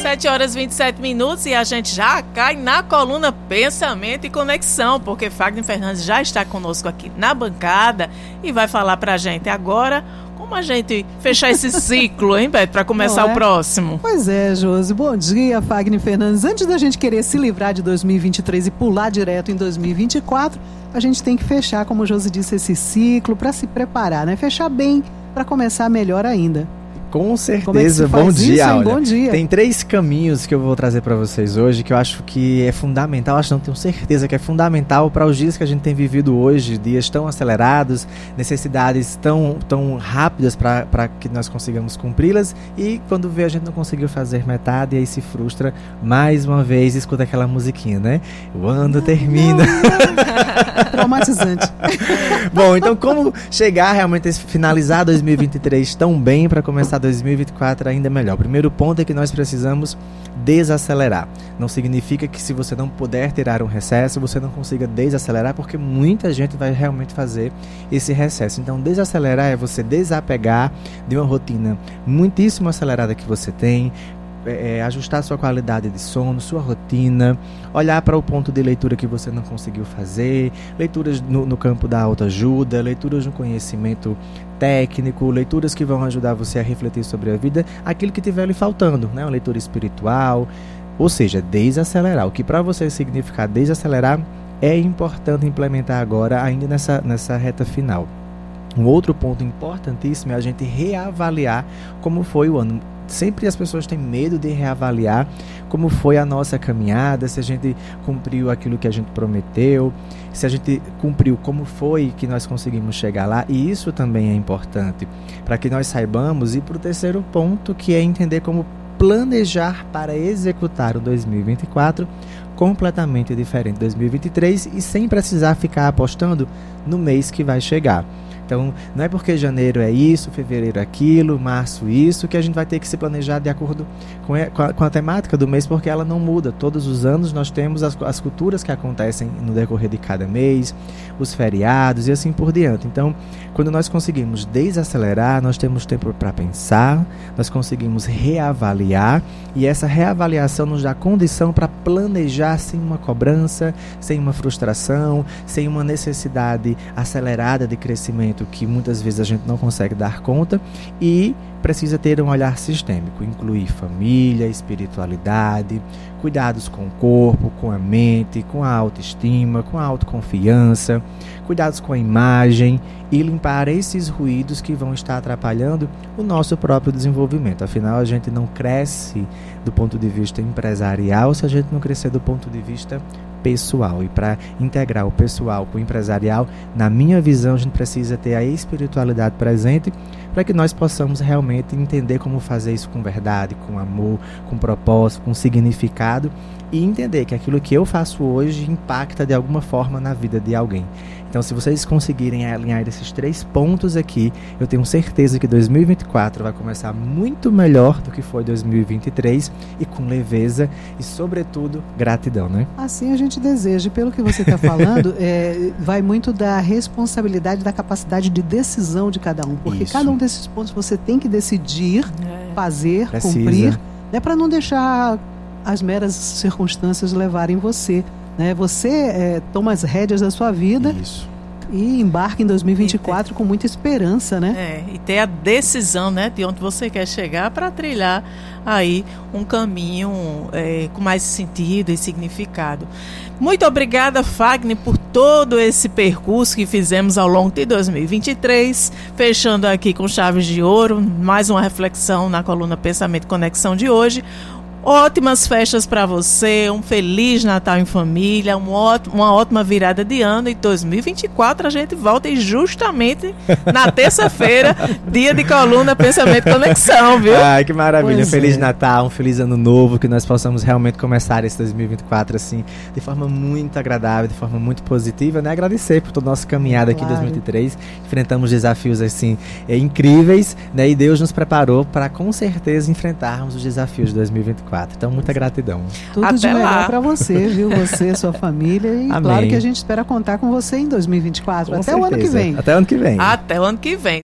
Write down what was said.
7 horas e 27 minutos e a gente já cai na coluna Pensamento e Conexão, porque Fagner Fernandes já está conosco aqui na bancada e vai falar pra gente agora como a gente fechar esse ciclo, hein, Beto, para começar é? o próximo. Pois é, Josi. Bom dia, Fagner Fernandes. Antes da gente querer se livrar de 2023 e pular direto em 2024, a gente tem que fechar, como o Josi disse, esse ciclo para se preparar, né? Fechar bem para começar melhor ainda. Com certeza. É bom dia, isso, Bom dia. Tem três caminhos que eu vou trazer para vocês hoje que eu acho que é fundamental, acho não tenho certeza que é fundamental para os dias que a gente tem vivido hoje, dias tão acelerados, necessidades tão, tão rápidas para que nós consigamos cumpri-las e quando vê a gente não conseguiu fazer metade e aí se frustra mais uma vez escuta aquela musiquinha, né? O ano termina. Traumatizante. Bom, então como chegar realmente a finalizar 2023 tão bem para começar 2024 ainda melhor. O primeiro ponto é que nós precisamos desacelerar. Não significa que se você não puder tirar um recesso, você não consiga desacelerar, porque muita gente vai realmente fazer esse recesso. Então, desacelerar é você desapegar de uma rotina muitíssimo acelerada que você tem, é, é, ajustar sua qualidade de sono, sua rotina, olhar para o ponto de leitura que você não conseguiu fazer, leituras no, no campo da autoajuda, leituras no conhecimento técnico, leituras que vão ajudar você a refletir sobre a vida, aquilo que tiver lhe faltando, né? uma leitura espiritual, ou seja, desacelerar. O que para você significar desacelerar é importante implementar agora, ainda nessa, nessa reta final. Um outro ponto importantíssimo é a gente reavaliar como foi o ano sempre as pessoas têm medo de reavaliar como foi a nossa caminhada, se a gente cumpriu aquilo que a gente prometeu, se a gente cumpriu como foi que nós conseguimos chegar lá, e isso também é importante para que nós saibamos e para o terceiro ponto, que é entender como planejar para executar o 2024 completamente diferente de 2023 e sem precisar ficar apostando no mês que vai chegar. Então, não é porque janeiro é isso, fevereiro é aquilo, março isso, que a gente vai ter que se planejar de acordo com a, com a temática do mês, porque ela não muda. Todos os anos nós temos as, as culturas que acontecem no decorrer de cada mês, os feriados e assim por diante. Então, quando nós conseguimos desacelerar, nós temos tempo para pensar, nós conseguimos reavaliar e essa reavaliação nos dá condição para planejar sem uma cobrança, sem uma frustração, sem uma necessidade acelerada de crescimento que muitas vezes a gente não consegue dar conta e precisa ter um olhar sistêmico, incluir família, espiritualidade, cuidados com o corpo, com a mente, com a autoestima, com a autoconfiança, cuidados com a imagem e limpar esses ruídos que vão estar atrapalhando o nosso próprio desenvolvimento. Afinal, a gente não cresce do ponto de vista empresarial se a gente não crescer do ponto de vista pessoal. E para integrar o pessoal com o empresarial, na minha visão, a gente precisa ter a espiritualidade presente para que nós possamos realmente entender como fazer isso com verdade, com amor, com propósito, com significado e entender que aquilo que eu faço hoje impacta de alguma forma na vida de alguém. Então, se vocês conseguirem alinhar esses três pontos aqui, eu tenho certeza que 2024 vai começar muito melhor do que foi 2023 e com leveza e, sobretudo, gratidão, né? Assim a gente deseja. Pelo que você está falando, é, vai muito da responsabilidade, da capacidade de decisão de cada um. Porque Isso. cada um desses pontos você tem que decidir, é. fazer, Precisa. cumprir, né, para não deixar as meras circunstâncias levarem você. Né? Você é, toma as rédeas da sua vida. Isso. E embarca em 2024 com muita esperança, né? É, e ter a decisão, né, de onde você quer chegar para trilhar aí um caminho é, com mais sentido e significado. Muito obrigada, Fagner, por todo esse percurso que fizemos ao longo de 2023, fechando aqui com chaves de ouro, mais uma reflexão na coluna Pensamento e Conexão de hoje. Ótimas festas para você, um feliz Natal em família, um ótimo, uma ótima virada de ano. E 2024 a gente volta e justamente na terça-feira, dia de coluna Pensamento e Conexão, viu? Ai, que maravilha. Pois feliz é. Natal, um feliz ano novo, que nós possamos realmente começar esse 2024 assim, de forma muito agradável, de forma muito positiva, né? Agradecer por toda a nossa caminhada claro. aqui em 2003. Enfrentamos desafios assim é, incríveis, né? E Deus nos preparou para com certeza enfrentarmos os desafios de 2024. 2024. Então, muita gratidão. Tudo Até de melhor para você, viu? Você, sua família. E Amém. claro que a gente espera contar com você em 2024. Com Até certeza. o ano que vem. Até o ano que vem. Até o ano que vem.